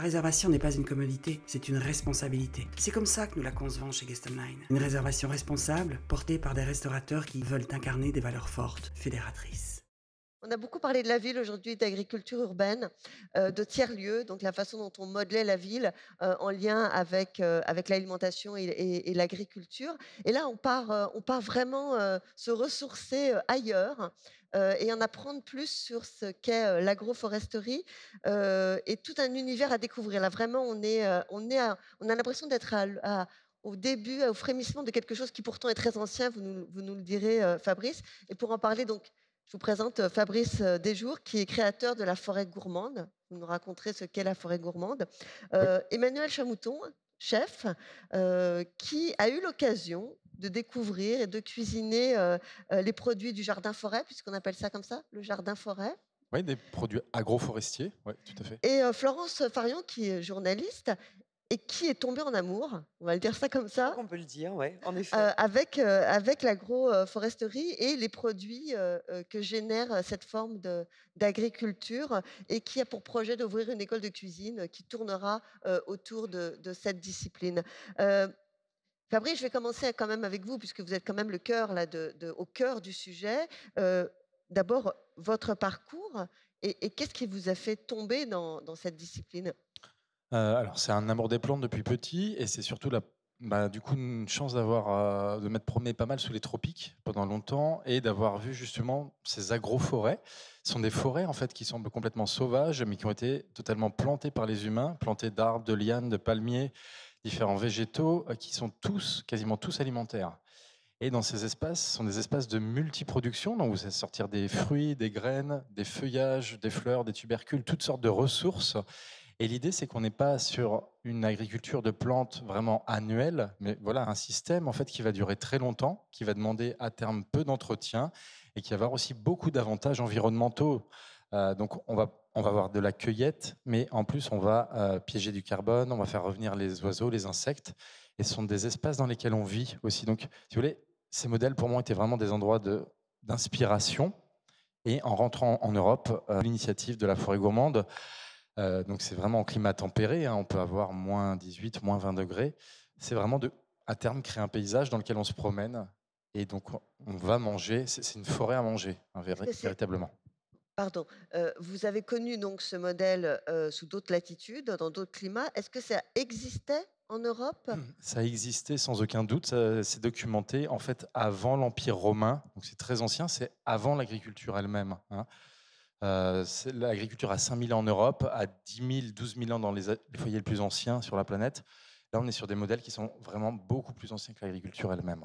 La réservation n'est pas une commodité, c'est une responsabilité. C'est comme ça que nous la concevons chez Guest Online. Une réservation responsable, portée par des restaurateurs qui veulent incarner des valeurs fortes, fédératrices. On a beaucoup parlé de la ville aujourd'hui, d'agriculture urbaine, euh, de tiers-lieux, donc la façon dont on modelait la ville euh, en lien avec, euh, avec l'alimentation et, l'agriculture. Et là, on part, on part vraiment se ressourcer ailleurs et en apprendre plus sur ce qu'est l'agroforesterie et tout un univers à découvrir. Là, vraiment, on, est, on, est on a l'impression d'être au début, au frémissement de quelque chose qui pourtant est très ancien, vous nous, vous nous le direz, Fabrice. Et pour en parler, donc, je vous présente euh, Fabrice euh, Desjours, qui est créateur de la forêt gourmande. Vous nous raconterez ce qu'est la forêt gourmande. Euh, Emmanuel Chamouton, chef, qui a eu l'occasion de découvrir et de cuisiner les produits du jardin forêt, puisqu'on appelle ça comme ça, le jardin forêt. Oui, des produits agroforestiers, oui, tout à fait. Et Florence Farion, qui est journaliste et qui est tombé en amour, on va le dire ça comme ça. On peut le dire, oui, en effet. Euh, avec, euh, avec l'agroforesterie et les produits euh, que génère cette forme d'agriculture et qui a pour projet d'ouvrir une école de cuisine qui tournera autour de, cette discipline. Fabrice, je vais commencer quand même avec vous, puisque vous êtes quand même le cœur, là, de, au cœur du sujet. D'abord, votre parcours et, qu'est-ce qui vous a fait tomber dans, dans cette discipline? Euh, alors, c'est un amour des plantes depuis petit et c'est surtout bah, du coup une chance d'avoir euh, de m'être promené pas mal sous les tropiques pendant longtemps et d'avoir vu justement ces agroforêts. Ce sont des forêts en fait qui semblent complètement sauvages mais qui ont été totalement plantées par les humains, plantées d'arbres, de lianes, de palmiers, différents végétaux euh, qui sont tous, quasiment tous alimentaires. Et dans ces espaces, ce sont des espaces de multiproduction, donc vous allez sortir des fruits, des graines, des feuillages, des fleurs, des tubercules, toutes sortes de ressources et l'idée, c'est qu'on n'est pas sur une agriculture de plantes vraiment annuelle, mais voilà un système en fait qui va durer très longtemps, qui va demander à terme peu d'entretien et qui va avoir aussi beaucoup d'avantages environnementaux. Euh, donc on va on va avoir de la cueillette, mais en plus on va euh, piéger du carbone, on va faire revenir les oiseaux, les insectes, et ce sont des espaces dans lesquels on vit aussi. Donc, si vous voulez, ces modèles pour moi étaient vraiment des endroits d'inspiration. Et en rentrant en Europe, euh, l'initiative de la forêt gourmande euh, donc c'est vraiment en climat tempéré, hein. on peut avoir moins 18, moins 20 degrés. C'est vraiment de, à terme créer un paysage dans lequel on se promène et donc on va manger. C'est une forêt à manger, hein, véritablement. Pardon, euh, vous avez connu donc ce modèle euh, sous d'autres latitudes, dans d'autres climats. Est-ce que ça existait en Europe? Mmh, Ça existait sans aucun doute. C'est documenté en fait avant l'Empire romain. Donc c'est très ancien. C'est avant l'agriculture elle-même. Hein. Euh, l'agriculture a 5000 ans en Europe, à 10 000, 12 000 ans dans les, foyers les plus anciens sur la planète. Là, on est sur des modèles qui sont vraiment beaucoup plus anciens que l'agriculture elle-même.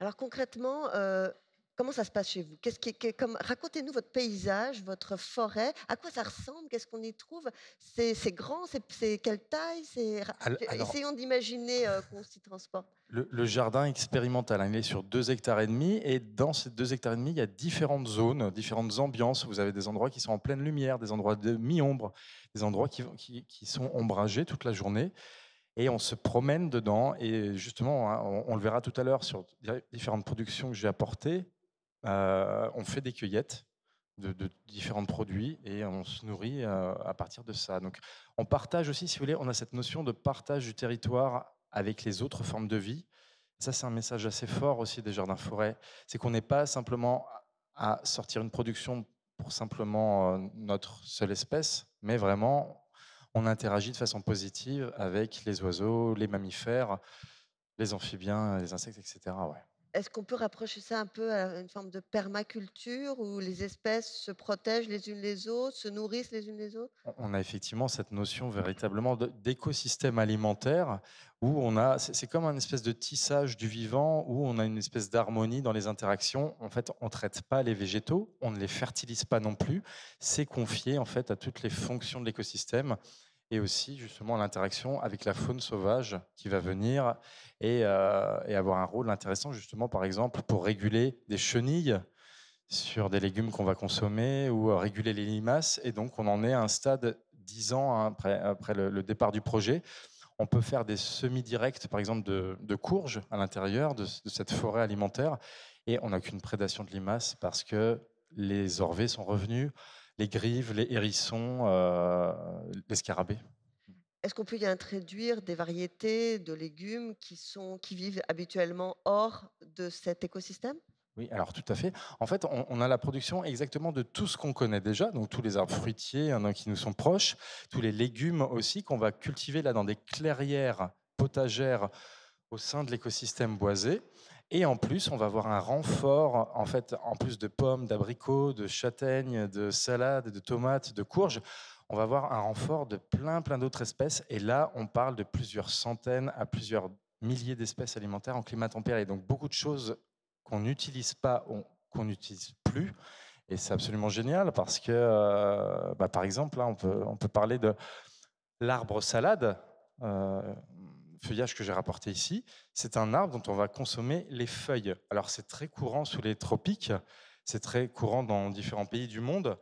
Alors concrètement, euh, Comment ça se passe chez vous? Qu'est-ce qui, comme, Racontez-nous votre paysage, votre forêt. À quoi ça ressemble? Qu'est-ce qu'on y trouve? C'est grand C'est quelle taille? Essayons d'imaginer euh, qu'on s'y transporte. Le, jardin expérimental, hein, il est sur 2 hectares et demi. Et dans ces 2 hectares et demi, il y a différentes zones, différentes ambiances. Vous avez des endroits qui sont en pleine lumière, des endroits de mi-ombre, des endroits qui, qui, qui sont ombragés toute la journée et on se promène dedans. Et justement, hein, on, le verra tout à l'heure sur différentes productions que j'ai apportées. Euh, on fait des cueillettes de, différents produits et on se nourrit euh, à partir de ça. Donc, on partage aussi, si vous voulez, on a cette notion de partage du territoire avec les autres formes de vie. Ça, c'est un message assez fort aussi des jardins forêts. C'est qu'on n'est pas simplement à sortir une production pour simplement euh, notre seule espèce, mais vraiment, on interagit de façon positive avec les oiseaux, les mammifères, les amphibiens, les insectes, etc. Ouais. Est-ce qu'on peut rapprocher ça un peu à une forme de permaculture où les espèces se protègent les unes les autres, se nourrissent les unes les autres? On a effectivement cette notion véritablement d'écosystème alimentaire où on a, c'est comme un espèce de tissage du vivant où on a une espèce d'harmonie dans les interactions. En fait, on ne traite pas les végétaux, on ne les fertilise pas non plus. C'est confié en fait à toutes les fonctions de l'écosystème et aussi justement l'interaction avec la faune sauvage qui va venir euh, et, avoir un rôle intéressant justement par exemple pour réguler des chenilles sur des légumes qu'on va consommer ou euh, réguler les limaces et donc on en est à un stade dix ans hein, après, le, départ du projet. On peut faire des semis-directs par exemple de, courges à l'intérieur de, cette forêt alimentaire et on n'a qu'une prédation de limaces parce que les orvets sont revenus les grives, les hérissons, euh, les scarabées. Est-ce qu'on peut y introduire des variétés de légumes qui, sont, qui vivent habituellement hors de cet écosystème? Oui, alors tout à fait. En fait, on, on a la production exactement de tout ce qu'on connaît déjà, donc tous les arbres fruitiers hein, qui nous sont proches, tous les légumes aussi qu'on va cultiver là dans des clairières potagères au sein de l'écosystème boisé. Et en plus, on va avoir un renfort, en fait, en plus de pommes, d'abricots, de châtaignes, de salades, de tomates, de courges, on va avoir un renfort de plein, plein d'autres espèces. Et là, on parle de plusieurs centaines à plusieurs milliers d'espèces alimentaires en climat tempéré. Donc beaucoup de choses qu'on n'utilise pas, qu'on n'utilise plus. Et c'est absolument génial parce que, euh, bah, par exemple, là, on peut, on peut parler de l'arbre salade. Euh, feuillage que j'ai rapporté ici, c'est un arbre dont on va consommer les feuilles. Alors c'est très courant sous les tropiques, c'est très courant dans différents pays du monde.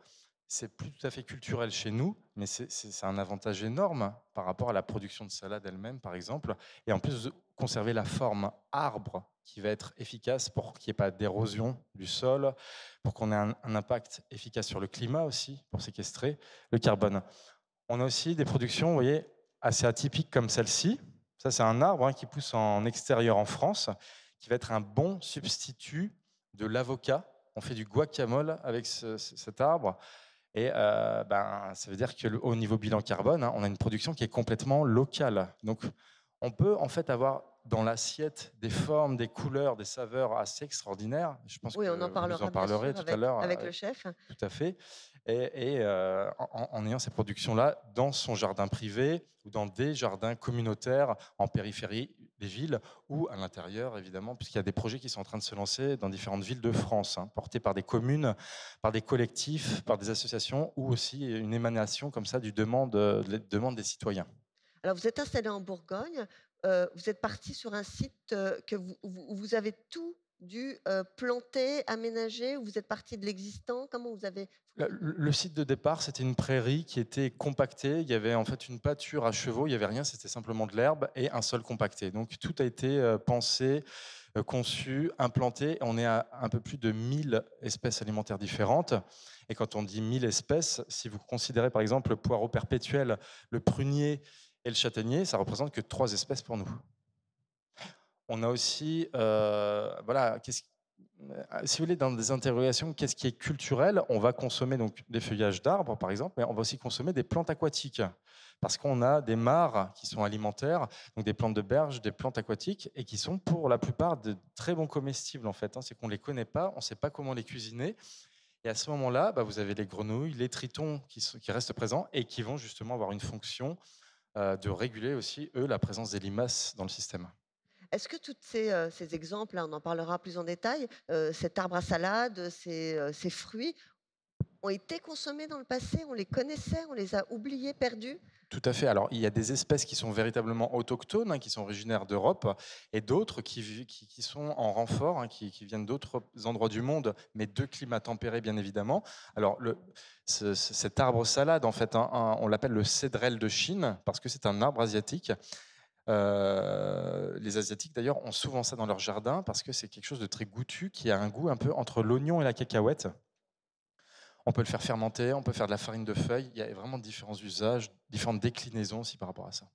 C'est plus tout à fait culturel chez nous, mais c'est un avantage énorme par rapport à la production de salade elle-même, par exemple. Et en plus, conserver la forme arbre qui va être efficace pour qu'il n'y ait pas d'érosion du sol, pour qu'on ait un, un, impact efficace sur le climat aussi, pour séquestrer le carbone. On a aussi des productions, vous voyez, assez atypiques comme celle-ci, ça, c'est un arbre hein, qui pousse en extérieur en France, qui va être un bon substitut de l'avocat. On fait du guacamole avec cet arbre. Et euh, ben, ça veut dire qu'au niveau bilan carbone, hein, on a une production qui est complètement locale. Donc, on peut en fait avoir dans l'assiette des formes, des couleurs, des saveurs assez extraordinaires. Je pense oui, on en parlera, en tout à l'heure avec le chef. Tout à fait et, euh, en, ayant ces productions-là dans son jardin privé ou dans des jardins communautaires en périphérie des villes ou à l'intérieur, évidemment, puisqu'il y a des projets qui sont en train de se lancer dans différentes villes de France, hein, portés par des communes, par des collectifs, par des associations ou aussi une émanation comme ça du demande, de demande des citoyens. Alors, vous êtes installé en Bourgogne, euh, vous êtes parti sur un site euh, que vous, vous avez tout dû planter, aménager, ou vous êtes parti de l'existant? Comment vous avez le, site de départ, c'était une prairie qui était compactée. Il y avait en fait une pâture à chevaux. Il n'y avait rien, c'était simplement de l'herbe et un sol compacté. Donc tout a été pensé, conçu, implanté. On est à un peu plus de 1000 espèces alimentaires différentes. Et quand on dit 1000 espèces, si vous considérez par exemple le poireau perpétuel, le prunier et le châtaignier, ça représente que trois espèces pour nous. On a aussi, euh, voilà, euh, si vous voulez, dans des interrogations, qu'est-ce qui est culturel On va consommer donc des feuillages d'arbres, par exemple, mais on va aussi consommer des plantes aquatiques, parce qu'on a des mares qui sont alimentaires, donc des plantes de berge, des plantes aquatiques, et qui sont pour la plupart de très bons comestibles, en fait. Hein. C'est qu'on ne les connaît pas, on ne sait pas comment les cuisiner. Et à ce moment-là, bah, vous avez les grenouilles, les tritons qui, restent présents et qui vont justement avoir une fonction de réguler aussi, eux, la présence des limaces dans le système. Est-ce que tous ces, exemples, on en parlera plus en détail, cet arbre à salade, ces, fruits, ont été consommés dans le passé On les connaissait On les a oubliés, perdus? Tout à fait. Alors, il y a des espèces qui sont véritablement autochtones, hein, qui sont originaires d'Europe, et d'autres qui, sont en renfort, hein, qui, viennent d'autres endroits du monde, mais de climats tempérés, bien évidemment. Alors, cet arbre salade, en fait, on l'appelle le cédrel de Chine, parce que c'est un arbre asiatique euh, les Asiatiques, d'ailleurs, ont souvent ça dans leur jardin parce que c'est quelque chose de très goûtu qui a un goût un peu entre l'oignon et la cacahuète. On peut le faire fermenter, on peut faire de la farine de feuilles. Il y a vraiment différents usages, différentes déclinaisons aussi par rapport à ça.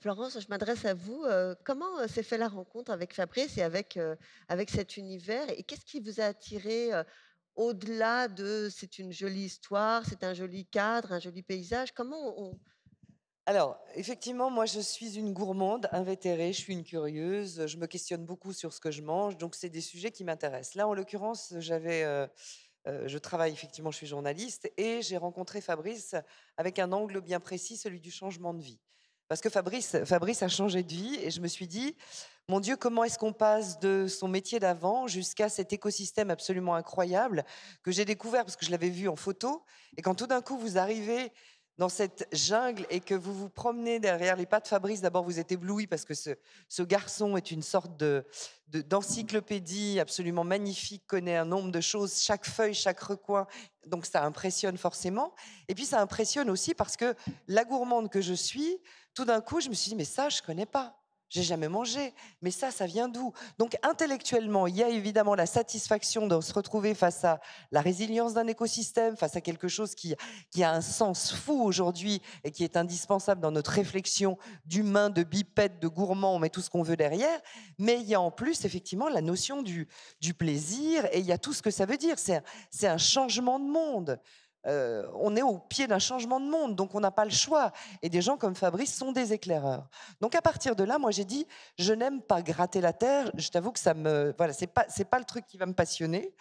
Florence, je m'adresse à vous. Euh, comment euh, s'est fait la rencontre avec Fabrice et avec, avec cet univers? Et qu'est-ce qui vous a attiré au-delà de c'est une jolie histoire, c'est un joli cadre, un joli paysage? Comment on, alors, effectivement, moi, je suis une gourmande invétérée, je suis une curieuse, je me questionne beaucoup sur ce que je mange, donc c'est des sujets qui m'intéressent. Là, en l'occurrence, j'avais, euh, euh, je travaille effectivement, je suis journaliste, et j'ai rencontré Fabrice avec un angle bien précis, celui du changement de vie. Parce que Fabrice, Fabrice a changé de vie, et je me suis dit, mon Dieu, comment est-ce qu'on passe de son métier d'avant jusqu'à cet écosystème absolument incroyable que j'ai découvert parce que je l'avais vu en photo, et quand tout d'un coup vous arrivez dans cette jungle et que vous vous promenez derrière les pas de Fabrice, d'abord vous êtes ébloui parce que ce, ce garçon est une sorte de, d'encyclopédie absolument magnifique, connaît un nombre de choses, chaque feuille, chaque recoin, donc ça impressionne forcément. Et puis ça impressionne aussi parce que la gourmande que je suis, tout d'un coup, je me suis dit, mais ça, je connais pas. J'ai jamais mangé. Mais ça, ça vient d'où? Donc intellectuellement, il y a évidemment la satisfaction de se retrouver face à la résilience d'un écosystème, face à quelque chose qui, qui a un sens fou aujourd'hui et qui est indispensable dans notre réflexion d'humain, de bipède, de gourmand, on met tout ce qu'on veut derrière. Mais il y a en plus effectivement la notion du, du plaisir et il y a tout ce que ça veut dire. C'est un changement de monde. Euh, on est au pied d'un changement de monde, donc on n'a pas le choix. Et des gens comme Fabrice sont des éclaireurs. Donc à partir de là, moi j'ai dit, je n'aime pas gratter la terre. Je t'avoue que ça me, voilà, c'est pas, c'est pas le truc qui va me passionner.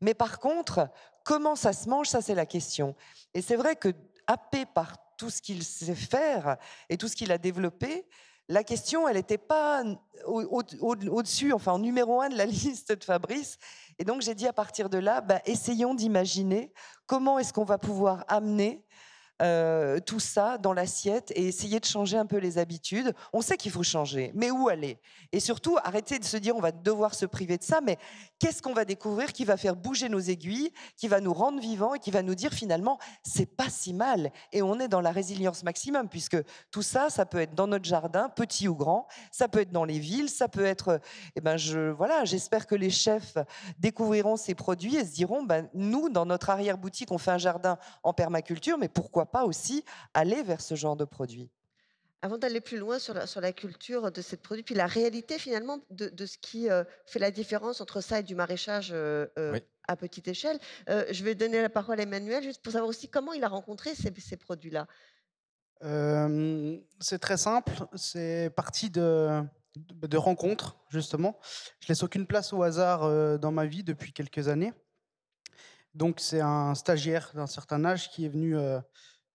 Mais par contre, comment ça se mange, ça c'est la question. Et c'est vrai que happé par tout ce qu'il sait faire et tout ce qu'il a développé, la question, elle n'était pas au-dessus, enfin en numéro un de la liste de Fabrice. Et donc j'ai dit à partir de là, bah, essayons d'imaginer comment est-ce qu'on va pouvoir amener euh, tout ça dans l'assiette et essayer de changer un peu les habitudes. On sait qu'il faut changer, mais où aller? Et surtout, arrêter de se dire on va devoir se priver de ça, mais qu'est-ce qu'on va découvrir qui va faire bouger nos aiguilles, qui va nous rendre vivants et qui va nous dire finalement c'est pas si mal et on est dans la résilience maximum puisque tout ça, ça peut être dans notre jardin, petit ou grand, ça peut être dans les villes, ça peut être, eh ben je voilà, j'espère que les chefs découvriront ces produits et se diront ben nous dans notre arrière boutique on fait un jardin en permaculture, mais pourquoi pas aussi aller vers ce genre de produit avant d'aller plus loin sur la, sur la, culture de ces produits, puis la réalité finalement de, ce qui euh, fait la différence entre ça et du maraîchage euh, euh, à petite échelle, je vais donner la parole à Emmanuel juste pour savoir aussi comment il a rencontré ces, ces produits-là. c'est très simple, c'est parti de, de, rencontres justement. Je laisse aucune place au hasard dans ma vie depuis quelques années. Donc c'est un stagiaire d'un certain âge qui est venu euh,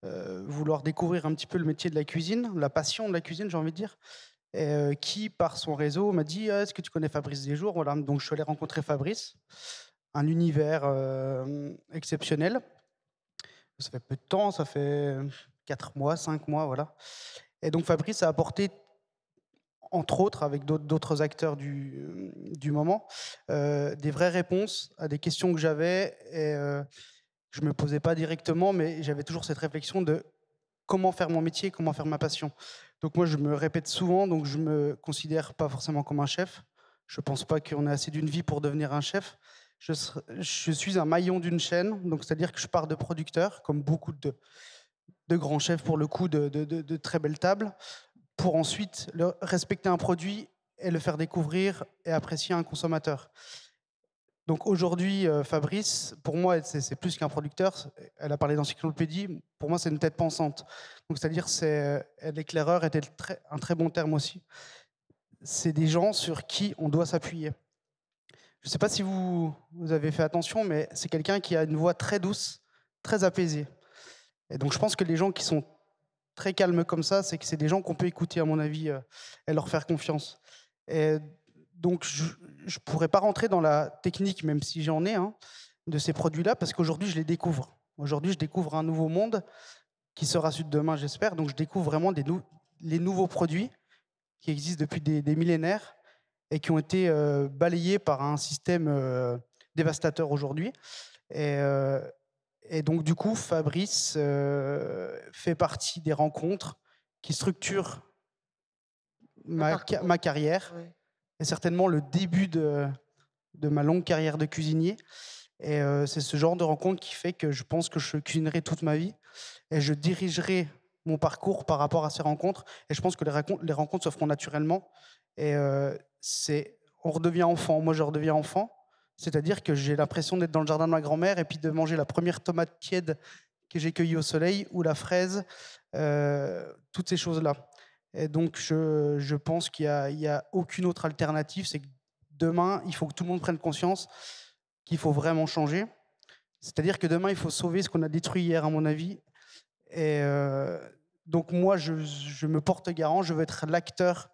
vouloir découvrir un petit peu le métier de la cuisine, la passion de la cuisine, j'ai envie de dire, euh, qui, par son réseau, m'a dit «Ah, Est-ce que tu connais Fabrice Desjours? Voilà. Donc, je suis allé rencontrer Fabrice, un univers euh, exceptionnel. Ça fait peu de temps, ça fait 4 mois, 5 mois, voilà. Et donc, Fabrice a apporté entre autres avec d'autres acteurs du, du moment, des vraies réponses à des questions que j'avais et je me posais pas directement, mais j'avais toujours cette réflexion de comment faire mon métier, comment faire ma passion. Donc moi, je me répète souvent, donc je me considère pas forcément comme un chef. Je pense pas qu'on ait assez d'une vie pour devenir un chef. Je, suis un maillon d'une chaîne, donc c'est-à-dire que je pars de producteur, comme beaucoup de, grands chefs pour le coup, de, de, de, très belles tables, pour ensuite le, respecter un produit et le faire découvrir et apprécier un consommateur. Donc aujourd'hui, euh, Fabrice, pour moi, c'est plus qu'un producteur. Elle a parlé d'encyclopédie. Pour moi, c'est une tête pensante. Donc c'est-à-dire, c'est euh, l'éclaireur était un très bon terme aussi. C'est des gens sur qui on doit s'appuyer. Je ne sais pas si vous, vous avez fait attention, mais c'est quelqu'un qui a une voix très douce, très apaisée. Et donc je pense que les gens qui sont très calmes comme ça, c'est que c'est des gens qu'on peut écouter, à mon avis, euh, et leur faire confiance. Et donc, je ne pourrais pas rentrer dans la technique, même si j'en ai, hein, de ces produits-là, parce qu'aujourd'hui, je les découvre. Aujourd'hui, je découvre un nouveau monde qui sera celui de demain, j'espère. Donc, je découvre vraiment des les nouveaux produits qui existent depuis des, millénaires et qui ont été euh, balayés par un système euh, dévastateur aujourd'hui. Et, euh, et, donc, du coup, Fabrice fait partie des rencontres qui structurent ma, ma carrière et certainement le début de, de ma longue carrière de cuisinier. Et euh, c'est ce genre de rencontre qui fait que je pense que je cuisinerai toute ma vie et je dirigerai mon parcours par rapport à ces rencontres. Et je pense que les, rencontres, les rencontres se feront naturellement. Et euh, on redevient enfant. Moi, je redeviens enfant. C'est-à-dire que j'ai l'impression d'être dans le jardin de ma grand-mère et puis de manger la première tomate tiède que j'ai cueillie au soleil ou la fraise, euh, toutes ces choses-là. Et donc, je, je pense qu'il n'y a, a, aucune autre alternative. C'est que demain, il faut que tout le monde prenne conscience qu'il faut vraiment changer. C'est-à-dire que demain, il faut sauver ce qu'on a détruit hier, à mon avis. Et euh, donc, moi, je, je, me porte garant. Je veux être l'acteur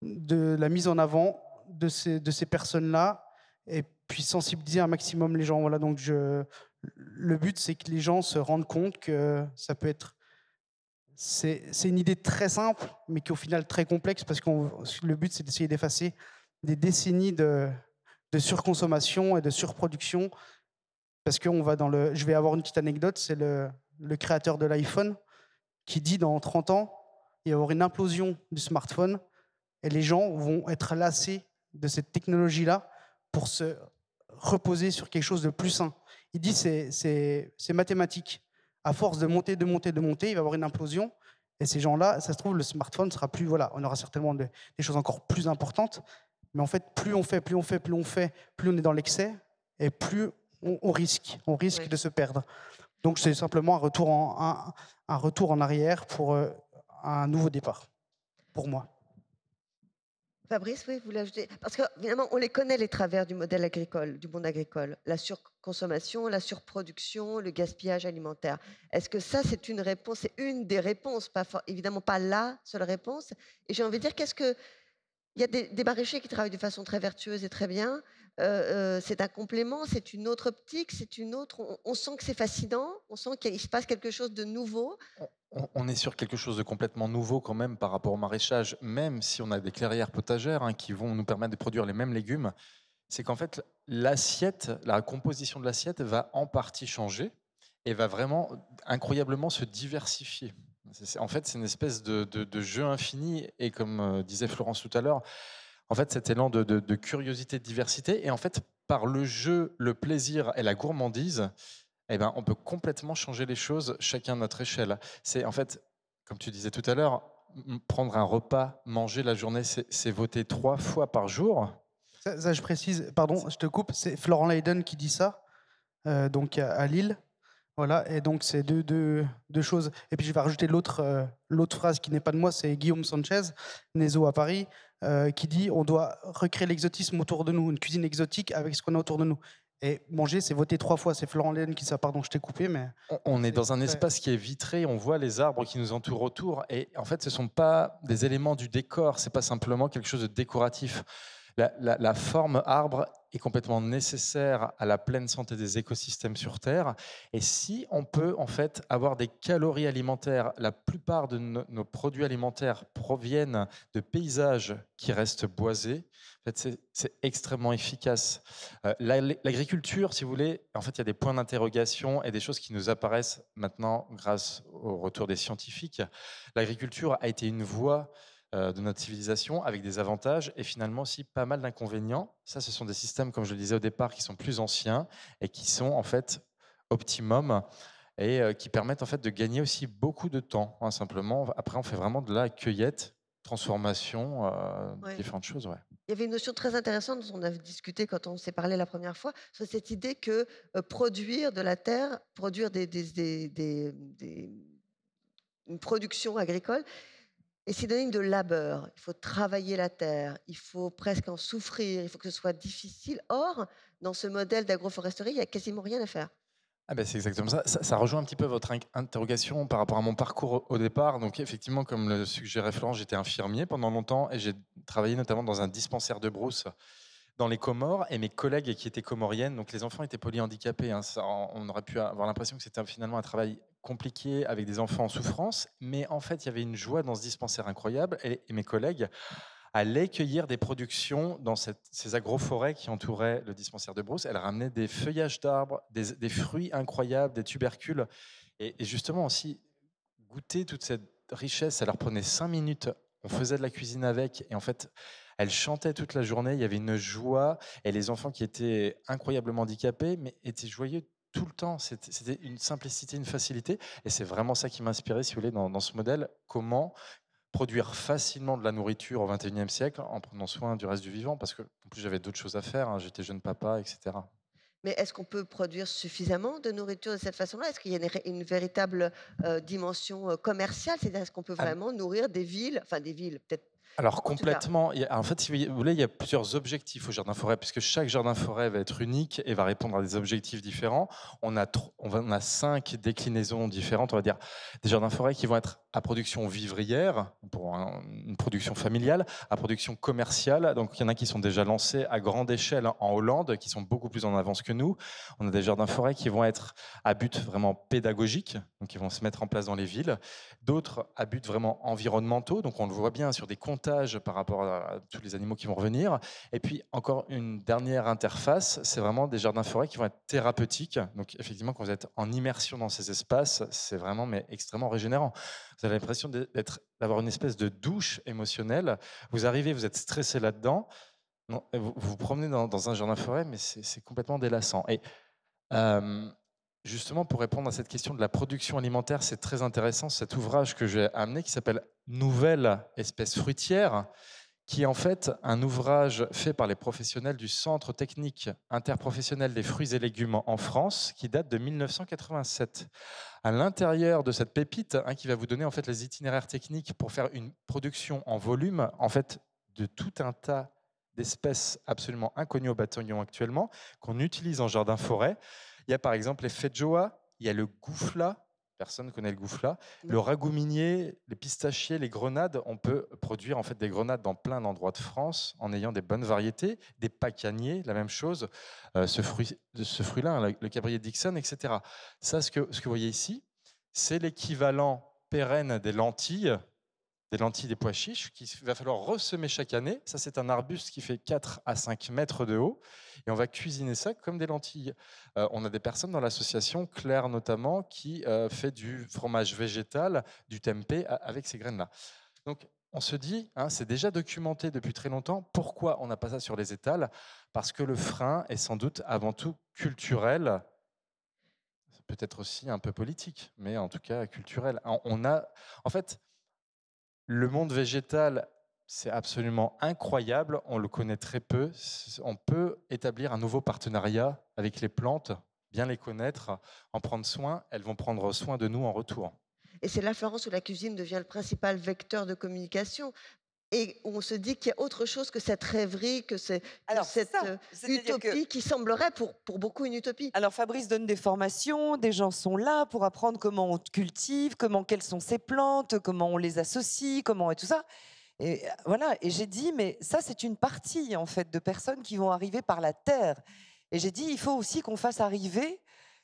de la mise en avant de ces, de ces personnes-là et puis sensibiliser un maximum les gens. Voilà, donc le but, c'est que les gens se rendent compte que ça peut être c'est une idée très simple, mais qui est au final très complexe, parce que le but, c'est d'essayer d'effacer des décennies de, surconsommation et de surproduction. Parce que va dans le. Je vais avoir une petite anecdote, c'est le, créateur de l'iPhone qui dit dans 30 ans, il y avoir une implosion du smartphone Et les gens vont être lassés de cette technologie-là pour se reposer sur quelque chose de plus sain. Il dit c'est mathématique. À force de monter, de monter, de monter, il va y avoir une implosion. Et ces gens-là, ça se trouve, le smartphone sera plus. Voilà, on aura certainement des choses encore plus importantes. Mais en fait, plus on fait, plus on fait, plus on fait, plus on est dans l'excès, et plus on, risque, on risque de se perdre. Donc c'est simplement un retour en, un, un retour en arrière pour euh, un nouveau départ, pour moi. Fabrice, oui, vous l'ajoutez Parce que finalement, on les connaît, les travers du modèle agricole, du monde agricole. La surconsommation, la surproduction, le gaspillage alimentaire. Est-ce que ça, c'est une réponse C'est une des réponses, évidemment pas la seule réponse? Et j'ai envie de dire, qu'est-ce que. Il y a des, des, maraîchers qui travaillent de façon très vertueuse et très bien. Euh, euh, c'est un complément, c'est une autre optique, c'est une autre. On, sent que c'est fascinant, on sent qu'il se passe quelque chose de nouveau on est sur quelque chose de complètement nouveau quand même par rapport au maraîchage, même si on a des clairières potagères hein, qui vont nous permettre de produire les mêmes légumes. C'est qu'en fait, l'assiette, la composition de l'assiette va en partie changer et va vraiment incroyablement se diversifier. En fait, c'est une espèce de, jeu infini et comme euh, disait Florence tout à l'heure, en fait, cet élan de, curiosité, de diversité et en fait, par le jeu, le plaisir et la gourmandise, eh ben, on peut complètement changer les choses chacun à notre échelle. C'est en fait, comme tu disais tout à l'heure, prendre un repas, manger la journée, c'est voter trois fois par jour. Ça, je précise, pardon, je te coupe, c'est Florent Leiden qui dit ça, euh, donc à, Lille. Voilà, et donc c'est deux, deux, deux, choses. Et puis je vais rajouter l'autre euh, l'autre phrase qui n'est pas de moi, c'est Guillaume Sanchez, Nézo à Paris, euh, qui dit on doit recréer l'exotisme autour de nous, une cuisine exotique avec ce qu'on a autour de nous. Et manger, c'est voter trois fois. C'est Florent Laine qui ça. Pardon, je t'ai coupé, mais. On est dans un espace qui est vitré. On voit les arbres qui nous entourent autour. Et en fait, ce ne sont pas des éléments du décor. C'est pas simplement quelque chose de décoratif. La, forme arbre est complètement nécessaire à la pleine santé des écosystèmes sur Terre. Et si on peut en fait avoir des calories alimentaires, la plupart de nos produits alimentaires proviennent de paysages qui restent boisés. En fait, c'est extrêmement efficace. Euh, l'agriculture, si vous voulez, en fait, il y a des points d'interrogation et des choses qui nous apparaissent maintenant grâce au retour des scientifiques. L'agriculture a été une voie de notre civilisation avec des avantages et finalement aussi pas mal d'inconvénients. Ça, ce sont des systèmes, comme je le disais au départ, qui sont plus anciens et qui sont en fait optimum et euh, qui permettent en fait de gagner aussi beaucoup de temps. Hein, simplement, après, on fait vraiment de la cueillette, transformation, euh, différentes choses. Ouais. Il y avait une notion très intéressante dont on a discuté quand on s'est parlé la première fois, sur cette idée que produire de la terre, produire des, des, des, une production agricole, et synonyme de labeur. Il faut travailler la terre, il faut presque en souffrir, il faut que ce soit difficile. Or, dans ce modèle d'agroforesterie, il n'y a quasiment rien à faire. Ah ben c'est exactement ça. ça. rejoint un petit peu votre interrogation par rapport à mon parcours au départ. Donc effectivement, comme le suggérait Florent, j'étais infirmier pendant longtemps et j'ai travaillé notamment dans un dispensaire de brousse dans les Comores et mes collègues qui étaient comoriennes, donc les enfants étaient polyhandicapés. Hein, on aurait pu avoir l'impression que c'était finalement un travail compliqué avec des enfants en souffrance, mais en fait, il y avait une joie dans ce dispensaire incroyable et, mes collègues allaient cueillir des productions dans ces agroforêts qui entouraient le dispensaire de Brousse. Elles ramenaient des feuillages d'arbres, des, fruits incroyables, des tubercules. Et, et, justement aussi, goûter toute cette richesse, ça leur prenait cinq minutes. On faisait de la cuisine avec. Et en fait, elles chantaient toute la journée. Il y avait une joie. Et les enfants qui étaient incroyablement handicapés, mais étaient joyeux tout le temps. C'était une simplicité, une facilité. Et c'est vraiment ça qui m'a inspiré, si vous voulez, dans, ce modèle. Comment produire facilement de la nourriture au XXIe siècle en prenant soin du reste du vivant, parce que en plus j'avais d'autres choses à faire, hein. j'étais jeune papa, etc. Mais est-ce qu'on peut produire suffisamment de nourriture de cette façon-là? Est-ce qu'il y a une, véritable euh, dimension euh, commerciale? C'est-à-dire, est-ce qu'on peut ah vraiment nourrir des villes, enfin des villes, peut-être alors complètement. En fait, si vous voulez, il y a plusieurs objectifs au jardin forêt, puisque chaque jardin forêt va être unique et va répondre à des objectifs différents. On a, on a cinq déclinaisons différentes, on va dire, des jardins forêt qui vont être à production vivrière, pour une production familiale, à production commerciale. Donc il y en a qui sont déjà lancés à grande échelle en Hollande, qui sont beaucoup plus en avance que nous. On a des jardins forêt qui vont être à but vraiment pédagogique, donc qui vont se mettre en place dans les villes. D'autres à but vraiment environnementaux, donc on le voit bien sur des comptages par rapport à tous les animaux qui vont revenir. Et puis encore une dernière interface, c'est vraiment des jardins forêt qui vont être thérapeutiques. Donc effectivement, quand vous êtes en immersion dans ces espaces, c'est vraiment mais extrêmement régénérant. Vous avez l'impression d'avoir une espèce de douche émotionnelle. Vous arrivez, vous êtes stressé là-dedans. Vous, vous promenez dans, un jardin forêt, mais c'est complètement délassant. Et euh, justement, pour répondre à cette question de la production alimentaire, c'est très intéressant cet ouvrage que j'ai amené qui s'appelle Nouvelle espèce fruitière qui est en fait un ouvrage fait par les professionnels du Centre technique interprofessionnel des fruits et légumes en France, qui date de 1987. À l'intérieur de cette pépite, hein, qui va vous donner en fait les itinéraires techniques pour faire une production en volume, en fait, de tout un tas d'espèces absolument inconnues au bataillon actuellement, qu'on utilise en jardin-forêt. Il y a par exemple les feijoa, il y a le goufla, personne ne connaît le goufla. Le ragoût minier, les pistachiers, les grenades, on peut produire en fait des grenades dans plein d'endroits de France en ayant des bonnes variétés, des pacaniers, la même chose, euh, ce fruit, ce fruit-là, le cabrier Dixon, etc. Ça, ce que, ce que vous voyez ici, c'est l'équivalent pérenne des lentilles des lentilles, des pois chiches, qu'il va falloir ressemer chaque année. Ça, c'est un arbuste qui fait 4 à 5 mètres de haut. Et on va cuisiner ça comme des lentilles. Euh, on a des personnes dans l'association, Claire notamment, qui euh, fait du fromage végétal, du tempeh, avec ces graines-là. Donc, on se dit, hein, c'est déjà documenté depuis très longtemps, pourquoi on n'a pas ça sur les étals? Parce que le frein est sans doute avant tout culturel, peut-être aussi un peu politique, mais en tout cas culturel. On a, en fait, le monde végétal, c'est absolument incroyable. On le connaît très peu. On peut établir un nouveau partenariat avec les plantes, bien les connaître, en prendre soin. Elles vont prendre soin de nous en retour. Et c'est là, Florence, où la cuisine devient le principal vecteur de communication et on se dit qu'il y a autre chose que cette rêverie, que, cette euh, utopie qui semblerait pour, pour beaucoup une utopie. Alors Fabrice donne des formations, des gens sont là pour apprendre comment on cultive, comment quelles sont ces plantes, comment on les associe, comment et tout ça. Et euh, voilà, et j'ai dit mais ça c'est une partie en fait de personnes qui vont arriver par la terre. Et j'ai dit il faut aussi qu'on fasse arriver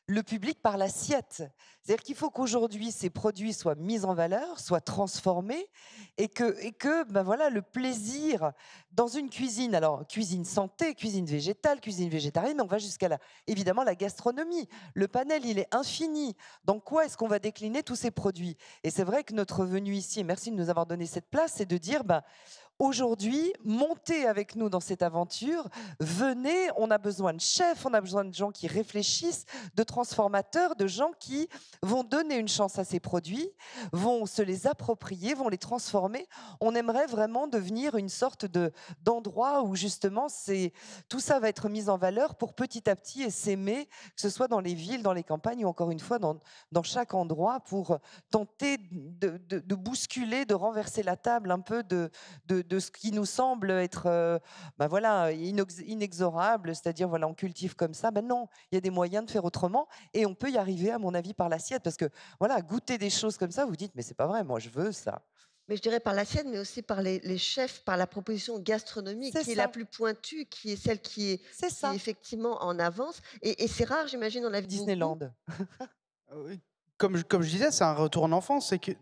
le public par l'assiette. C'est-à-dire qu'il faut qu'aujourd'hui ces produits soient mis en valeur, soient transformés, et que, et que ben voilà, le plaisir dans une cuisine, alors cuisine santé, cuisine végétale, cuisine végétarienne, mais on va jusqu'à la, évidemment la gastronomie. Le panel, il est infini. Dans quoi est-ce qu'on va décliner tous ces produits? Et c'est vrai que notre venue ici, et merci de nous avoir donné cette place, c'est de dire, ben, aujourd'hui, montez avec nous dans cette aventure. Venez, on a besoin de chefs, on a besoin de gens qui réfléchissent, de transformateurs, de gens qui vont donner une chance à ces produits, vont se les approprier, vont les transformer. On aimerait vraiment devenir une sorte de d'endroit où justement tout ça va être mis en valeur pour petit à petit s'aimer, que ce soit dans les villes, dans les campagnes ou encore une fois dans, dans chaque endroit pour tenter de, de, bousculer, de renverser la table un peu de, de de ce qui nous semble être euh, ben voilà, inexorable, c'est-à-dire voilà, on cultive comme ça. Ben non, il y a des moyens de faire autrement et on peut y arriver, à mon avis, par l'assiette. Parce que voilà, goûter des choses comme ça, vous dites, mais c'est pas vrai, moi je veux ça. Mais je dirais par l'assiette, mais aussi par les, chefs, par la proposition gastronomique qui est la plus pointue, qui est celle qui est, effectivement en avance. Et, c'est rare, j'imagine, dans la vie. Disneyland. comme, comme je disais, c'est un retour en enfance. C'est que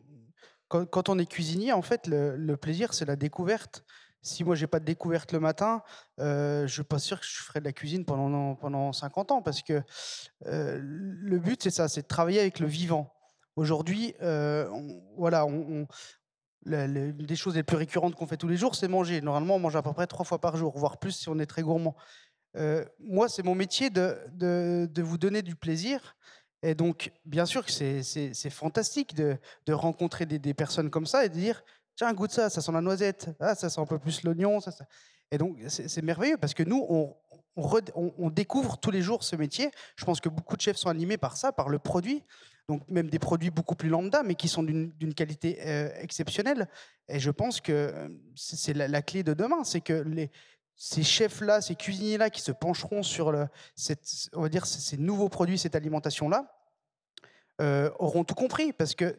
quand, on est cuisinier, en fait, le, plaisir, c'est la découverte. Si moi, j'ai pas de découverte le matin, euh, je ne suis pas sûr que je ferai de la cuisine pendant, pendant 50 ans, parce que euh, le but, c'est ça, c'est de travailler avec le vivant. Aujourd'hui, euh, voilà, on, des choses les plus récurrentes qu'on fait tous les jours, c'est manger. Normalement, on mange à peu près trois fois par jour, voire plus si on est très gourmand. moi, c'est mon métier de, de, vous donner du plaisir et donc, bien sûr que c'est fantastique de, rencontrer des, personnes comme ça et de dire tiens, goûte ça, ça sent la noisette, ah, ça sent un peu plus l'oignon. Ça, Et donc, c'est merveilleux parce que nous, on, découvre tous les jours ce métier. Je pense que beaucoup de chefs sont animés par ça, par le produit. Donc, même des produits beaucoup plus lambda, mais qui sont d'une qualité euh, exceptionnelle. Et je pense que euh, c'est la, clé de demain c'est que ces chefs-là, ces cuisiniers-là qui se pencheront sur ces nouveaux produits, cette alimentation-là, euh, auront tout compris parce que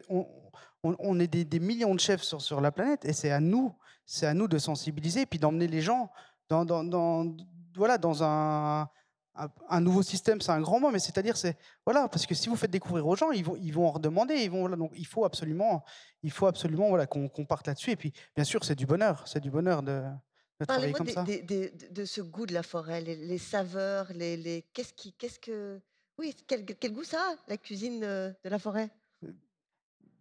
on, est des, millions de chefs sur, sur la planète et c'est à nous, c'est à nous de sensibiliser et puis d'emmener les gens dans, dans, voilà, dans un, un, nouveau système. C'est un grand mot, mais c'est-à-dire c'est voilà parce que si vous faites découvrir aux gens, ils vont ils vont en redemander, ils vont donc il faut absolument il faut absolument voilà qu'on parte là-dessus et puis bien sûr c'est du bonheur, c'est du bonheur de Parlez-moi de ce goût de la forêt, les, saveurs, les, les... qu'est-ce qui, qu'est-ce que, oui, quel, goût ça la cuisine euh, de la forêt?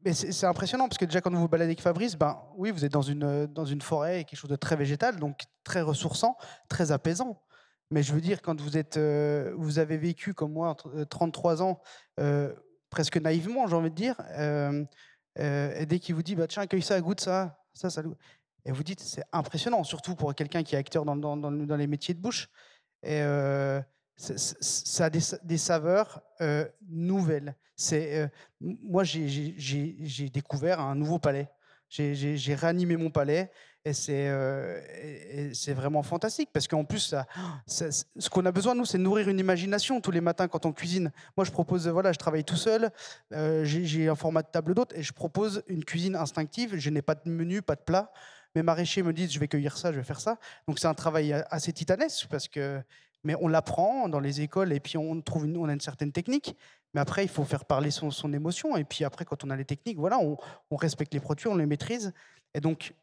Mais c'est impressionnant parce que déjà quand vous vous baladez avec Fabrice, ben oui, vous êtes dans une, dans une forêt, quelque chose de très végétal, donc très ressourçant, très apaisant. Mais je veux dire, quand vous, êtes, euh, vous avez vécu comme moi, 33 ans, euh, presque naïvement, j'ai envie de dire, euh, et dès qu'il vous dit, bah, tiens, accueille ça, goûte ça, ça, ça, et vous dites, c'est impressionnant, surtout pour quelqu'un qui est acteur dans, dans, dans, les métiers de bouche. Et ça a des, saveurs nouvelles. C'est moi, j'ai découvert un nouveau palais. J'ai réanimé mon palais et c'est vraiment fantastique parce qu'en plus, ce qu'on a besoin, nous, c'est nourrir une imagination tous les matins quand on cuisine. Moi, je propose, voilà, je travaille tout seul, j'ai un format de table d'hôte et je propose une cuisine instinctive. Je n'ai pas de menu, pas de plat. Mes maraîchers me disent, je vais cueillir ça, je vais faire ça. Donc c'est un travail assez titanesque parce que mais on l'apprend dans les écoles et puis on trouve une, on a une certaine technique. Mais après, il faut faire parler son, son émotion. Et puis après, quand on a les techniques, voilà, on, respecte les produits, on les maîtrise. Et donc,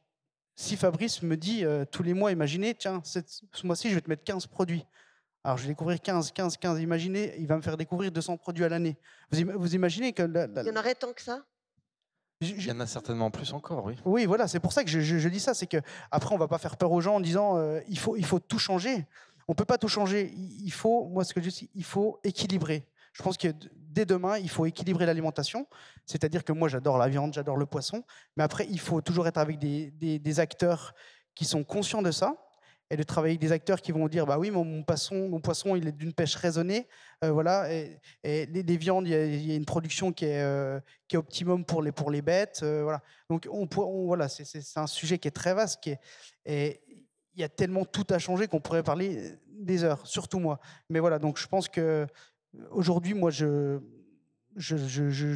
si Fabrice me dit euh, tous les mois, imaginez, tiens, cette, ce mois-ci, je vais te mettre 15 produits. Alors, je vais découvrir 15, 15, 15. Imaginez, il va me faire découvrir 200 produits à l'année. Vous, vous, imaginez que. il y en aurait tant que ça? Il y en a certainement plus encore, oui. Oui, voilà, c'est pour ça que je, je, dis ça. C'est que après, on va pas faire peur aux gens en disant euh, il, faut, il faut tout changer. On peut pas tout changer. Il faut, moi, ce que je dis, il faut équilibrer. Je pense que dès demain, il faut équilibrer l'alimentation. C'est-à-dire que moi, j'adore la viande, j'adore le poisson. Mais après, il faut toujours être avec des, acteurs qui sont conscients de ça et de travailler avec des acteurs qui vont dire bah oui mon, poisson mon poisson il est d'une pêche raisonnée euh, voilà et, les, viandes il y, a, une production qui est euh, qui est optimum pour les pour les bêtes euh, voilà donc on, on voilà c'est un sujet qui est très vaste qui est, il y a tellement tout à changer qu'on pourrait parler des heures, surtout moi. Mais voilà, donc je pense que aujourd'hui, moi, je,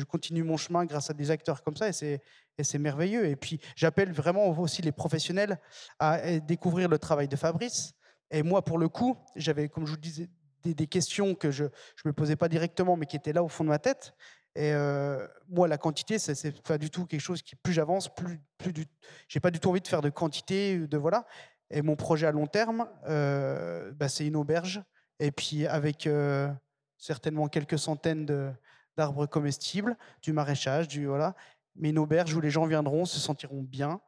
continue mon chemin grâce à des acteurs comme ça et c'est, merveilleux. Et puis, j'appelle vraiment aussi les professionnels à découvrir le travail de Fabrice. Et moi, pour le coup, j'avais, comme je vous disais, des, questions que je ne me posais pas directement, mais qui étaient là au fond de ma tête. Et euh, moi, la quantité, c'est, c'est pas du tout quelque chose qui, plus j'avance, plus, plus j'ai pas du tout envie de faire de quantité, de voilà. Et mon projet à long terme, euh, bah, c'est une auberge. Et puis avec euh, certainement quelques centaines d'arbres comestibles, du maraîchage, du voilà. Mais une auberge où les gens viendront, se sentiront bien.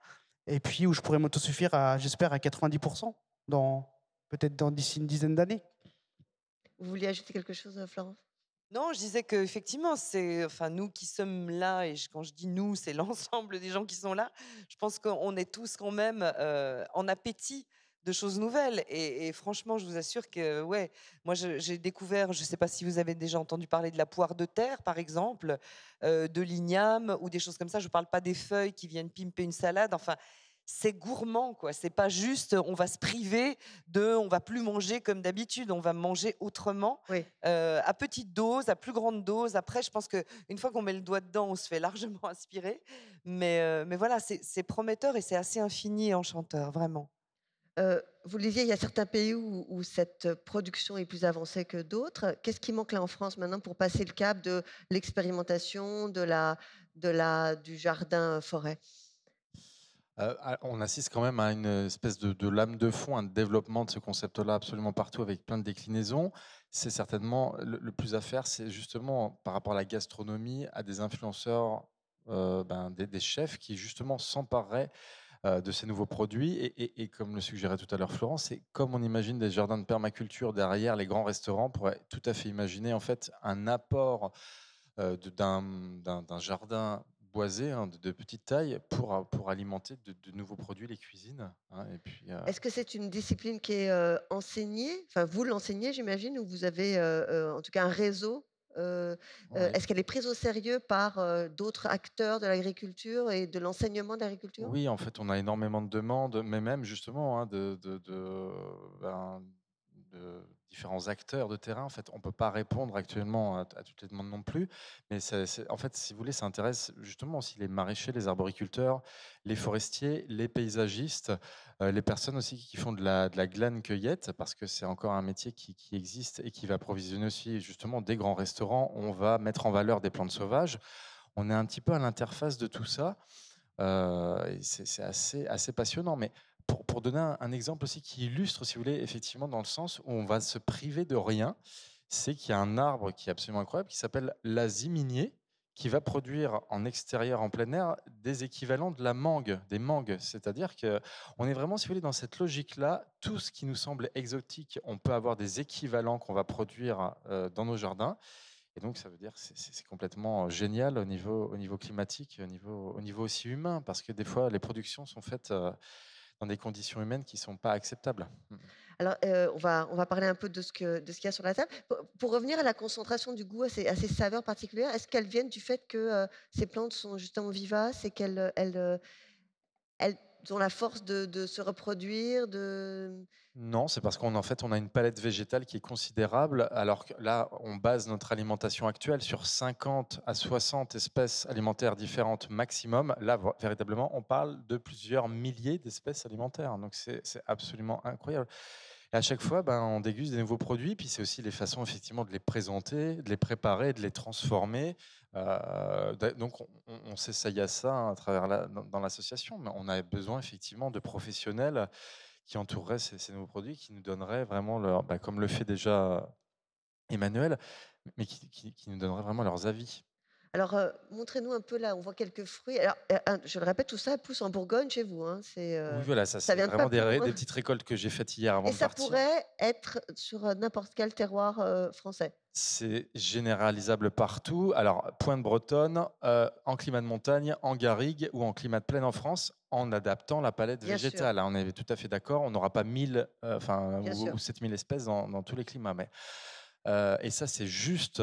Et puis où je pourrais m'autosuffire j'espère, à 90%, dans, peut-être d'ici une dizaine d'années. Vous vouliez ajouter quelque chose, Florence? Non, je disais qu'effectivement, c'est enfin nous qui sommes là, et quand je dis nous, c'est l'ensemble des gens qui sont là. Je pense qu'on est tous quand même euh, en appétit de choses nouvelles. Et, franchement, je vous assure que, ouais, moi j'ai découvert, je ne sais pas si vous avez déjà entendu parler de la poire de terre, par exemple, euh, de l'igname ou des choses comme ça. Je ne parle pas des feuilles qui viennent pimper une salade. Enfin, c'est gourmand, quoi. C'est pas juste, on va se priver de, on va plus manger comme d'habitude, on va manger autrement, euh, à petite dose, à plus grande dose. Après, je pense que une fois qu'on met le doigt dedans, on se fait largement aspirer. Mais, euh, mais voilà, c'est prometteur et c'est assez infini et enchanteur, vraiment. Euh, vous le disiez, il y a certains pays où, où cette production est plus avancée que d'autres. Qu'est-ce qui manque là en France maintenant pour passer le cap de l'expérimentation, de la, de la, du jardin forêt? Euh, on assiste quand même à une espèce de, lame de fond, un développement de ce concept-là absolument partout avec plein de déclinaisons. C'est certainement le, plus à faire, c'est justement par rapport à la gastronomie, à des influenceurs, euh, ben, des, chefs qui justement s'empareraient euh, de ces nouveaux produits. Et, comme le suggérait tout à l'heure Florence, c'est comme on imagine des jardins de permaculture derrière les grands restaurants, pourrait tout à fait imaginer en fait un apport d'un jardin boisé hein, de, petite taille pour, euh, pour alimenter de, nouveaux produits, les cuisines. Hein, et puis, euh Est-ce que c'est une discipline qui est euh, enseignée? Enfin, vous l'enseignez, j'imagine, ou vous avez en tout cas un réseau Est-ce qu'elle est prise au sérieux par d'autres acteurs de l'agriculture et de l'enseignement de l'agriculture? Oui, en fait, on a énormément de demandes, mais même justement hein, de, de, ben, de différents acteurs de terrain. En fait, on ne peut pas répondre actuellement à, toutes les demandes non plus. Mais en fait, si vous voulez, ça intéresse justement aussi les maraîchers, les arboriculteurs, les forestiers, les paysagistes, euh, les personnes aussi qui font de la, de la glane cueillette, parce que c'est encore un métier qui, existe et qui va provisionner aussi justement des grands restaurants. On va mettre en valeur des plantes sauvages. On est un petit peu à l'interface de tout ça. Euh, c'est assez, assez passionnant. Mais pour, donner un, exemple aussi qui illustre, si vous voulez, effectivement, dans le sens où on va se priver de rien, c'est qu'il y a un arbre qui est absolument incroyable, qui s'appelle l'aziminier, qui va produire en extérieur, en plein air, des équivalents de la mangue, des mangues. C'est-à-dire qu'on est vraiment, si vous voulez, dans cette logique-là, tout ce qui nous semble exotique, on peut avoir des équivalents qu'on va produire euh, dans nos jardins. Et donc, ça veut dire que c'est complètement génial au niveau, au niveau climatique, au niveau, au niveau aussi humain, parce que des fois, les productions sont faites euh, dans des conditions humaines qui ne sont pas acceptables. Mmh. Alors, on, va, on va parler un peu de ce qu'il y a sur la table. Pour, revenir à la concentration du goût, à ces, saveurs particulières, est-ce qu'elles viennent du fait que ces plantes sont justement vivaces et qu'elles elles, elles ont la force de, de se reproduire de... Non, c'est parce qu'en en fait, on a une palette végétale qui est considérable, alors que là, on base notre alimentation actuelle sur 50 à 60 espèces alimentaires différentes maximum. Là, véritablement, on parle de plusieurs milliers d'espèces alimentaires. Donc, c'est absolument incroyable. Et à chaque fois, ben, on déguste des nouveaux produits, puis c'est aussi les façons effectivement de les présenter, de les préparer, de les transformer. Euh, donc, on, on s'essaye à ça hein, à travers dans, l'association, mais on a besoin effectivement de professionnels qui entoureraient ces, nouveaux produits, qui nous donneraient vraiment leur, ben, comme le fait déjà Emmanuel, mais qui, qui nous donneraient vraiment leurs avis. Alors, montrez-nous un peu là, on voit quelques fruits. Alors, je le répète, tout ça pousse en Bourgogne chez vous. Hein, c'est, Oui, voilà, ça, c'est vraiment des, des petites récoltes que j'ai faites hier avant Et de ça pourrait être sur n'importe quel terroir français. C'est généralisable partout. Alors, Pointe Bretonne, en climat de montagne, en garrigue ou en climat de plaine en France, en adaptant la palette végétale. Hein, on est tout à fait d'accord. On n'aura pas 1000 enfin, ou, 7000 espèces dans, dans, tous les climats. Mais, et ça, c'est juste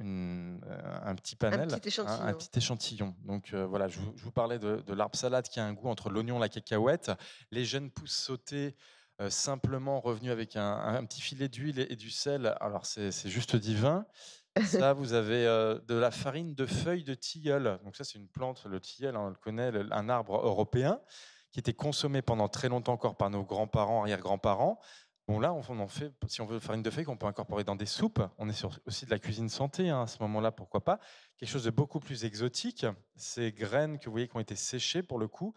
euh, un petit panel, un petit échantillon. Donc euh, voilà, je vous, parlais de, l'arbre salade qui a un goût entre l'oignon et la cacahuète. Les jeunes pousses sautées, euh, simplement revenus avec un, petit filet d'huile et, du sel. Alors c'est juste divin. Ça, vous avez de la farine de feuilles de tilleul. Donc ça, c'est une plante, le tilleul, on le connaît, un arbre européen qui était consommé pendant très longtemps encore par nos grands-parents, arrière-grands-parents. Bon, là, on fait, si on veut farine de feuilles qu'on peut incorporer dans des soupes, on est sur aussi de la cuisine santé hein, à ce moment-là, pourquoi pas. Quelque chose de beaucoup plus exotique, ces graines que vous voyez qui ont été séchées pour le coup,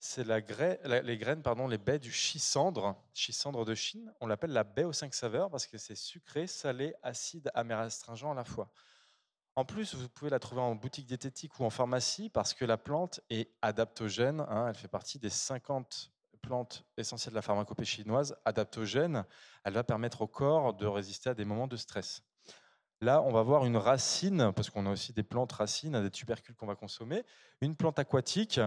c'est la les graines, pardon, les baies du chisandre, chisandre de Chine. On l'appelle la baie aux cinq saveurs parce que c'est sucré, salé, acide, amer, astringent à la fois. En plus, vous pouvez la trouver en boutique diététique ou en pharmacie parce que la plante est adaptogène. Hein, elle fait partie des 50 plante essentielle de la pharmacopée chinoise, adaptogène, elle va permettre au corps de résister à des moments de stress. Là, on va voir une racine, parce qu'on a aussi des plantes racines, des tubercules qu'on va consommer, une plante aquatique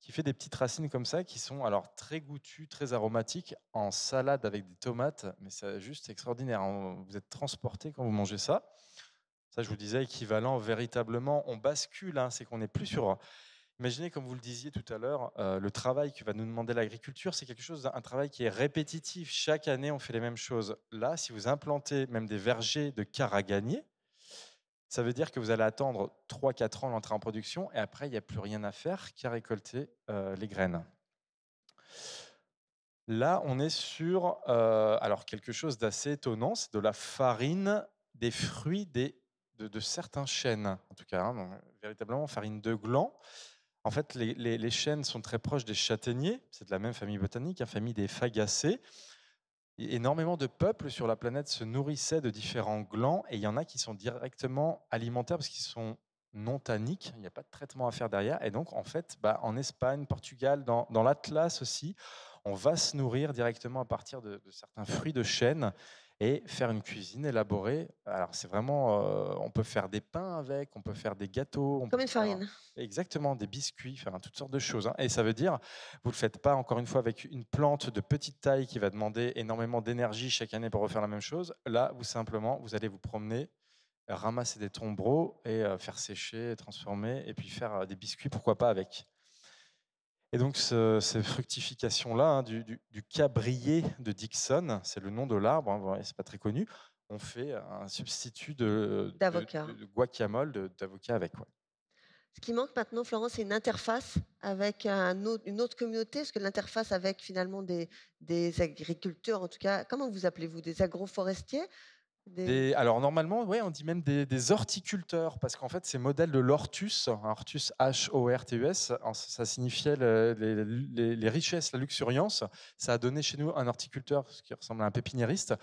qui fait des petites racines comme ça, qui sont alors très goûtues, très aromatiques, en salade avec des tomates, mais c'est juste extraordinaire. Vous êtes transporté quand vous mangez ça. Ça, je vous disais, équivalent véritablement, on bascule, hein, c'est qu'on n'est plus sur Imaginez, comme vous le disiez tout à l'heure, euh, le travail que va nous demander l'agriculture, c'est quelque chose, un travail qui est répétitif. Chaque année, on fait les mêmes choses. Là, si vous implantez même des vergers de caragagnier, ça veut dire que vous allez attendre 3-4 ans l'entrée en production et après, il n'y a plus rien à faire qu'à récolter euh, les graines. Là, on est sur euh, alors quelque chose d'assez étonnant, c'est de la farine des fruits de, certains chênes, en tout cas, hein, véritablement farine de gland. En fait, les, chênes sont très proches des châtaigniers, c'est de la même famille botanique, la famille des fagacées. énormément de peuples sur la planète se nourrissaient de différents glands, et il y en a qui sont directement alimentaires parce qu'ils sont non tanniques, il n'y a pas de traitement à faire derrière. Et donc, en fait, bah, en Espagne, Portugal, dans, l'Atlas aussi, on va se nourrir directement à partir de, de certains fruits de chêne et faire une cuisine élaborée. Alors c'est vraiment, euh, on peut faire des pains avec, on peut faire des gâteaux. Comme une farine. exactement, des biscuits, faire toutes sortes de choses. Hein. Et ça veut dire, vous le faites pas encore une fois avec une plante de petite taille qui va demander énormément d'énergie chaque année pour refaire la même chose. Là, vous simplement, vous allez vous promener ramasser des tombereaux et euh, faire sécher, transformer, et puis faire euh, des biscuits, pourquoi pas avec. Et donc, ces fructifications-là, hein, du, cabrier de Dixon, c'est le nom de l'arbre, hein, c'est pas très connu, on fait un substitut de, de, guacamole, d'avocat avec. Ce qui manque maintenant, Florence, c'est une interface avec un une autre communauté, parce que l'interface avec finalement des, des agriculteurs, en tout cas, comment vous appelez-vous Des agroforestiers? Alors normalement, ouais, on dit même des, horticulteurs, parce qu'en fait, ces modèles de l'hortus, hortus H-O-R-T-U-S, ça signifiait les, richesses, la luxuriance. Ça a donné chez nous un horticulteur, ce qui ressemble à un pépiniériste.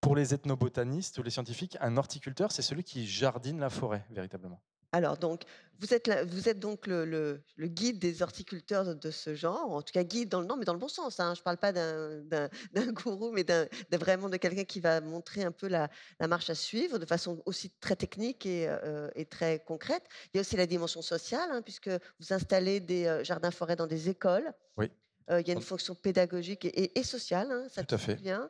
Pour les ethnobotanistes ou les scientifiques, un horticulteur, c'est celui qui jardine la forêt, véritablement. Alors, donc, vous êtes, vous êtes donc le, guide des horticulteurs de, ce genre, en tout cas guide dans le nom, mais dans le bon sens. Hein. Je ne parle pas d'un gourou, mais vraiment de quelqu'un qui va montrer un peu la, marche à suivre de façon aussi très technique et, euh, très concrète. Il y a aussi la dimension sociale, hein, puisque vous installez des euh, jardins-forêts dans des écoles. Oui. Euh, il y a une fonction pédagogique et, sociale, hein, ça tout à fait. Bien.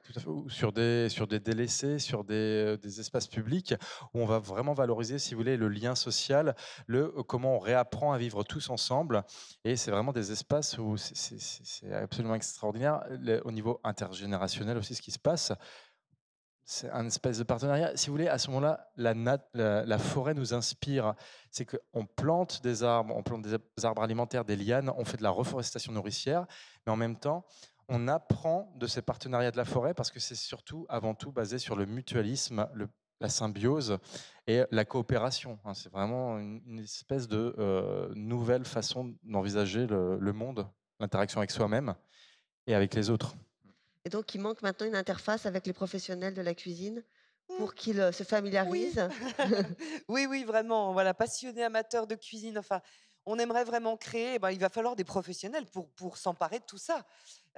Sur des, sur des délaissés, sur des, des, espaces publics, où on va vraiment valoriser, si vous voulez, le lien social, le euh, comment on réapprend à vivre tous ensemble. Et c'est vraiment des espaces où c'est absolument extraordinaire, au niveau intergénérationnel aussi, ce qui se passe c'est un espèce de partenariat. Si vous voulez, à ce moment-là, la, forêt nous inspire. C'est qu'on plante des arbres, on plante des arbres alimentaires, des lianes, on fait de la reforestation nourricière, mais en même temps, on apprend de ces partenariats de la forêt parce que c'est surtout, avant tout, basé sur le mutualisme, la symbiose et la coopération. Hein. C'est vraiment une, espèce de euh, nouvelle façon d'envisager le monde, l'interaction avec soi-même et avec les autres. Et donc, il manque maintenant une interface avec les professionnels de la cuisine pour mmh. qu'ils euh, se familiarisent. Oui. oui, vraiment. Voilà, passionné amateur de cuisine. Enfin, on aimerait vraiment créer. Ben, il va falloir des professionnels pour, pour s'emparer de tout ça.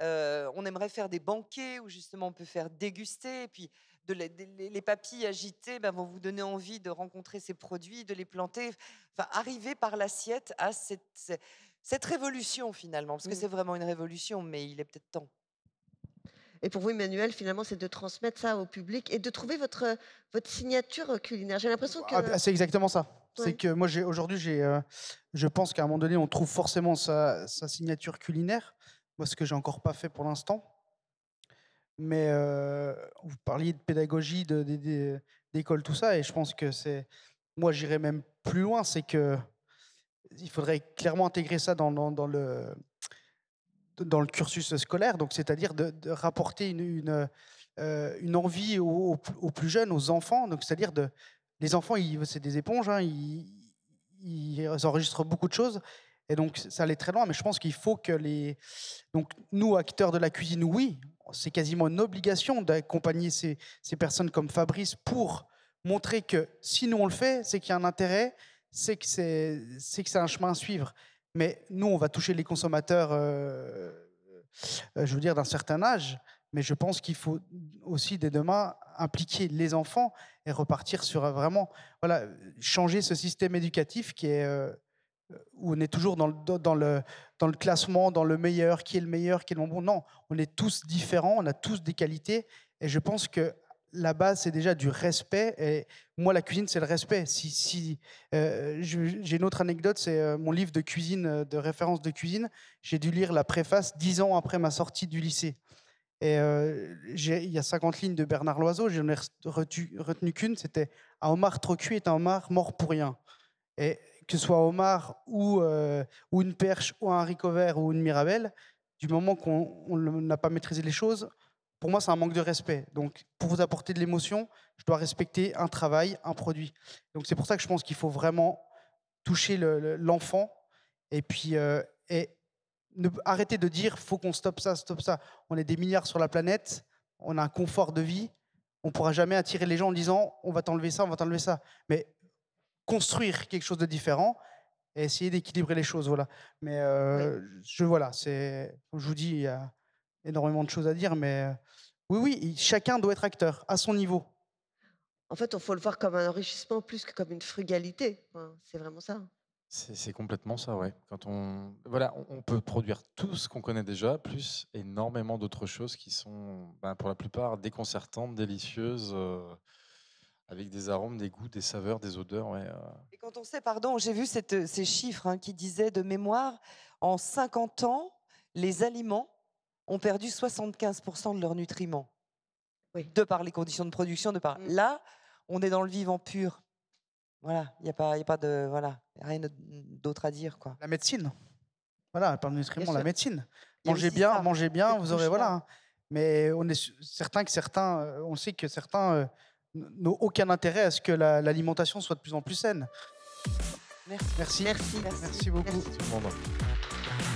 Euh, on aimerait faire des banquets où justement on peut faire déguster. Et puis, de les, les, papilles agitées ben, vont vous donner envie de rencontrer ces produits, de les planter. Enfin, arriver par l'assiette à cette, cette, révolution finalement. Parce que mmh. c'est vraiment une révolution, mais il est peut-être temps. Et pour vous, Emmanuel, finalement, c'est de transmettre ça au public et de trouver votre, votre signature culinaire. J'ai l'impression que. Ah, c'est exactement ça. C'est que moi, aujourd'hui, j'ai, euh, je pense qu'à un moment donné, on trouve forcément sa, sa signature culinaire. Moi, ce que j'ai encore pas fait pour l'instant. Mais euh, vous parliez de pédagogie, de, d'école, tout ça, et je pense que c'est. Moi, j'irais même plus loin, c'est que il faudrait clairement intégrer ça dans, dans, dans le dans le cursus scolaire, donc c'est-à-dire de, rapporter une, euh, envie aux, plus jeunes, aux enfants. Donc c'est-à-dire les enfants, c'est des éponges, hein, ils, enregistrent beaucoup de choses. Et donc, ça allait très loin, mais je pense qu'il faut que les. Donc, nous, acteurs de la cuisine, oui, c'est quasiment une obligation d'accompagner ces, personnes comme Fabrice pour montrer que si nous on le fait, c'est qu'il y a un intérêt, c'est que c'est un chemin à suivre. Mais nous, on va toucher les consommateurs, euh, euh, je veux dire, d'un certain âge. Mais je pense qu'il faut aussi, dès demain, impliquer les enfants et repartir sur euh, vraiment, voilà, changer ce système éducatif qui est où on est toujours dans le, dans, le, dans le classement, dans le meilleur, qui est le meilleur, qui est le bon. Non, on est tous différents, on a tous des qualités. Et je pense que la base, c'est déjà du respect. Et moi, la cuisine, c'est le respect. Si, si euh, j'ai une autre anecdote, c'est euh, mon livre de cuisine, euh, de référence de cuisine. J'ai dû lire la préface dix ans après ma sortie du lycée. Et il y a 50 lignes de Bernard Loiseau, j'en ai retenu, qu'une, c'était un homard trop cuit est un homard mort pour rien. Et que ce soit homard ou, ou une perche ou un haricot vert ou une mirabelle, du moment qu'on n'a pas maîtrisé les choses, pour moi, c'est un manque de respect. Donc, pour vous apporter de l'émotion, je dois respecter un travail, un produit. Donc, c'est pour ça que je pense qu'il faut vraiment toucher l'enfant et puis euh, et ne, arrêter de dire faut qu'on stoppe ça, stoppe ça. On est des milliards sur la planète, on a un confort de vie, on ne pourra jamais attirer les gens en disant on va t'enlever ça, on va t'enlever ça. Mais construire quelque chose de différent et essayer d'équilibrer les choses. Voilà. Mais euh, je voilà, c'est, je vous dis, il y a énormément de choses à dire, mais euh, oui, oui, chacun doit être acteur à son niveau. En fait, il faut le voir comme un enrichissement plus que comme une frugalité. c'est vraiment ça. C'est complètement ça, ouais. Quand on, voilà, on peut produire tout ce qu'on connaît déjà, plus énormément d'autres choses qui sont, ben, pour la plupart, déconcertantes, délicieuses, euh, avec des arômes, des goûts, des saveurs, des odeurs. Ouais, euh. Et quand on sait, pardon, j'ai vu cette, ces chiffres hein, qui disaient de mémoire, en 50 ans, les aliments ont perdu 75% de leurs nutriments. Oui. De par les conditions de production, de par. Mmh. Là, on est dans le vivant pur. Voilà, il n'y a, pas, a pas de. Voilà, rien d'autre à dire. Quoi. La médecine. Voilà, par le nutriments, la médecine. Mangez bien, mangez bien, vous aurez. Voilà. Hein. Mais on est certain que certains. Euh, on sait que certains euh, n'ont aucun intérêt à ce que l'alimentation soit de plus en plus saine. Merci. Merci, Merci, Merci beaucoup. Merci.